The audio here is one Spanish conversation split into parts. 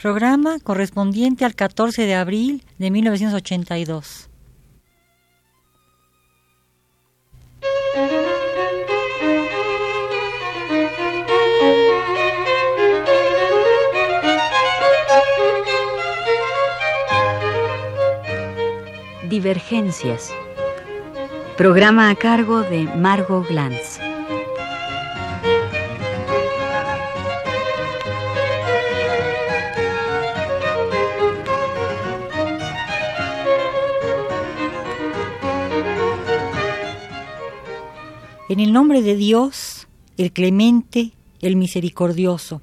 Programa correspondiente al 14 de abril de 1982. Divergencias. Programa a cargo de Margot Glantz. En el nombre de Dios, el clemente, el misericordioso.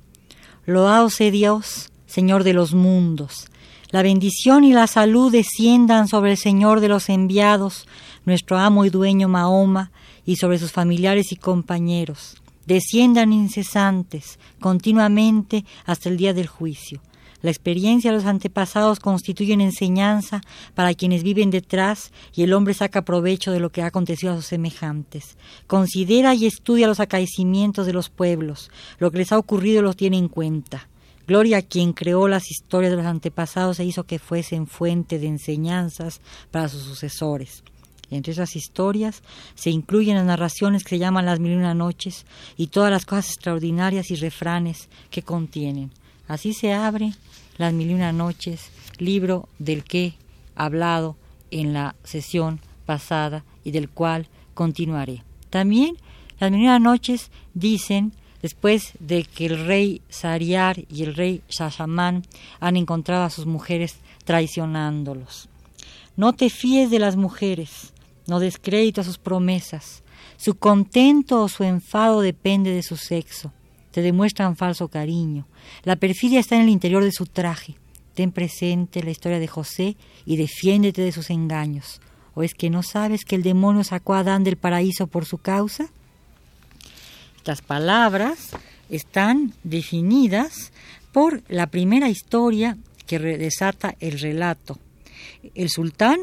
Loado sea Dios, Señor de los mundos. La bendición y la salud desciendan sobre el Señor de los enviados, nuestro amo y dueño Mahoma, y sobre sus familiares y compañeros. Desciendan incesantes, continuamente, hasta el día del juicio. La experiencia de los antepasados constituyen enseñanza para quienes viven detrás y el hombre saca provecho de lo que ha acontecido a sus semejantes. Considera y estudia los acaecimientos de los pueblos, lo que les ha ocurrido los tiene en cuenta. Gloria a quien creó las historias de los antepasados e hizo que fuesen fuente de enseñanzas para sus sucesores. Entre esas historias se incluyen las narraciones que se llaman las mil y una noches y todas las cosas extraordinarias y refranes que contienen. Así se abre las mil y una noches, libro del que hablado en la sesión pasada y del cual continuaré. También las mil y una noches dicen, después de que el rey Sariar y el rey Shashamán han encontrado a sus mujeres traicionándolos. No te fíes de las mujeres, no des crédito a sus promesas. Su contento o su enfado depende de su sexo te demuestran falso cariño. La perfidia está en el interior de su traje. Ten presente la historia de José y defiéndete de sus engaños. ¿O es que no sabes que el demonio sacó a Adán del paraíso por su causa? Estas palabras están definidas por la primera historia que desata el relato. El sultán,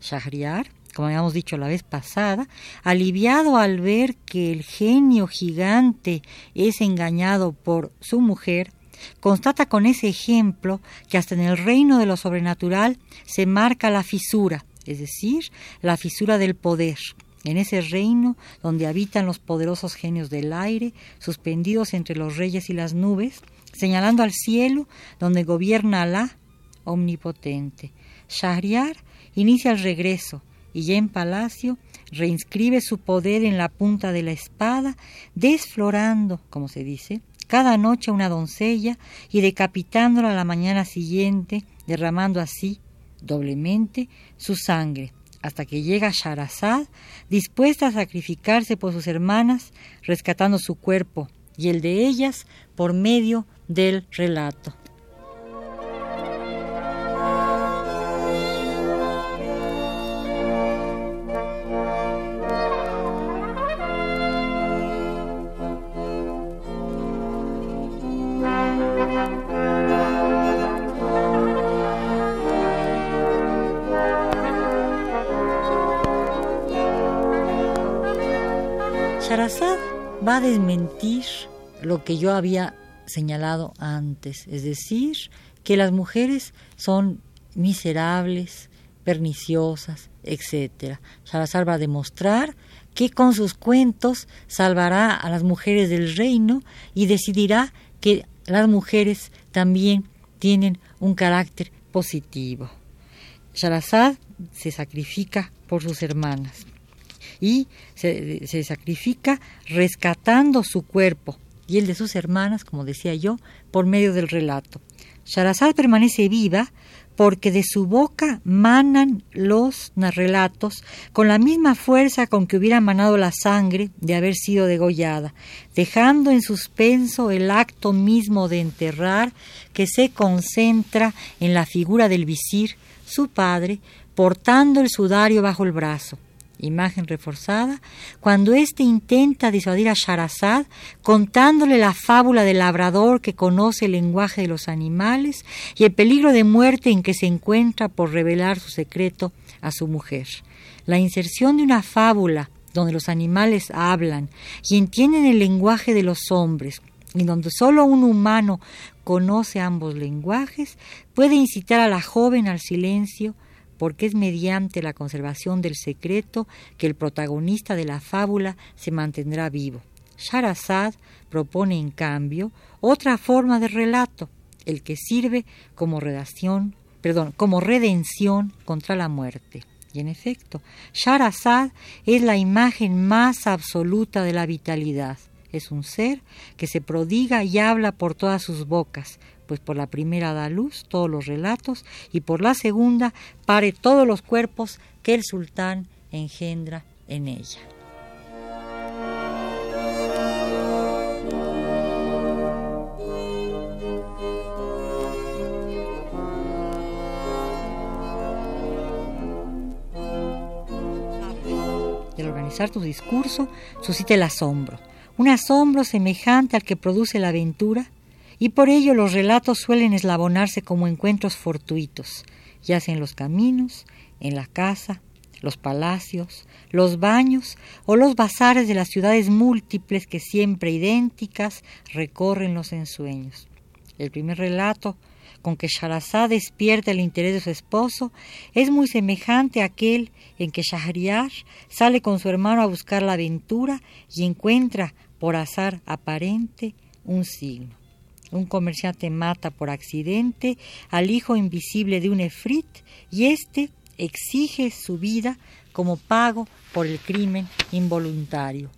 Shahriar, como habíamos dicho la vez pasada, aliviado al ver que el genio gigante es engañado por su mujer, constata con ese ejemplo que hasta en el reino de lo sobrenatural se marca la fisura, es decir, la fisura del poder. En ese reino donde habitan los poderosos genios del aire, suspendidos entre los reyes y las nubes, señalando al cielo donde gobierna Alá omnipotente. Shahriar inicia el regreso, y ya en palacio reinscribe su poder en la punta de la espada, desflorando, como se dice, cada noche a una doncella y decapitándola a la mañana siguiente, derramando así, doblemente, su sangre, hasta que llega Sharazad, dispuesta a sacrificarse por sus hermanas, rescatando su cuerpo y el de ellas por medio del relato. Va a desmentir lo que yo había señalado antes, es decir, que las mujeres son miserables, perniciosas, etc. Salazar va a demostrar que con sus cuentos salvará a las mujeres del reino y decidirá que las mujeres también tienen un carácter positivo. Sharazad se sacrifica por sus hermanas y se, sacrifica rescatando su cuerpo y el de sus hermanas, como decía yo, por medio del relato. Sharazad permanece viva porque de su boca manan los relatos con la misma fuerza con que hubiera manado la sangre de haber sido degollada, dejando en suspenso el acto mismo de enterrar que se concentra en la figura del visir, su padre, portando el sudario bajo el brazo imagen reforzada, cuando éste intenta disuadir a Sharazad contándole la fábula del labrador que conoce el lenguaje de los animales y el peligro de muerte en que se encuentra por revelar su secreto a su mujer. La inserción de una fábula donde los animales hablan y entienden el lenguaje de los hombres, y donde solo un humano conoce ambos lenguajes, puede incitar a la joven al silencio, porque es mediante la conservación del secreto que el protagonista de la fábula se mantendrá vivo. Sharazad propone, en cambio, otra forma de relato, el que sirve como perdón, como redención contra la muerte. Y en efecto, Sharazad es la imagen más absoluta de la vitalidad. Es un ser que se prodiga y habla por todas sus bocas, pues por la primera da luz todos los relatos y por la segunda pare todos los cuerpos que el sultán engendra en ella. El organizar tu discurso suscita el asombro, un asombro semejante al que produce la aventura y por ello los relatos suelen eslabonarse como encuentros fortuitos, ya sea en los caminos, en la casa, los palacios, los baños o los bazares de las ciudades múltiples que siempre idénticas recorren los ensueños. El primer relato con que Sharazad despierta el interés de su esposo es muy semejante a aquel en que Shahriar sale con su hermano a buscar la aventura y encuentra, por azar aparente, un signo un comerciante mata por accidente al hijo invisible de un efrit y éste exige su vida como pago por el crimen involuntario.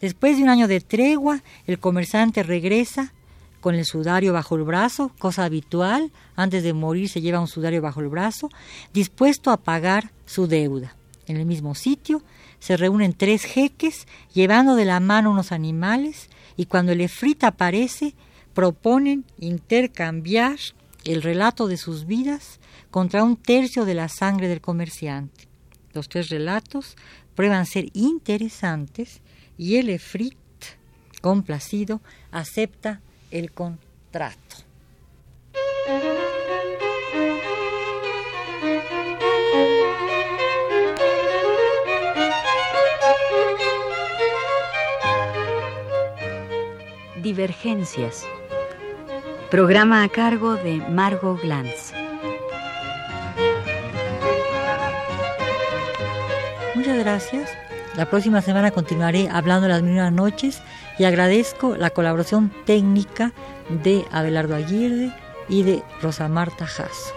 Después de un año de tregua, el comerciante regresa con el sudario bajo el brazo, cosa habitual, antes de morir se lleva un sudario bajo el brazo, dispuesto a pagar su deuda. En el mismo sitio se reúnen tres jeques llevando de la mano unos animales y cuando el efrit aparece proponen intercambiar el relato de sus vidas contra un tercio de la sangre del comerciante. Los tres relatos prueban ser interesantes y el Efrit, complacido, acepta el contrato. Divergencias Programa a cargo de Margot Glantz. Muchas gracias. La próxima semana continuaré hablando las mismas noches y agradezco la colaboración técnica de Abelardo Aguirre y de Rosa Marta Jasso.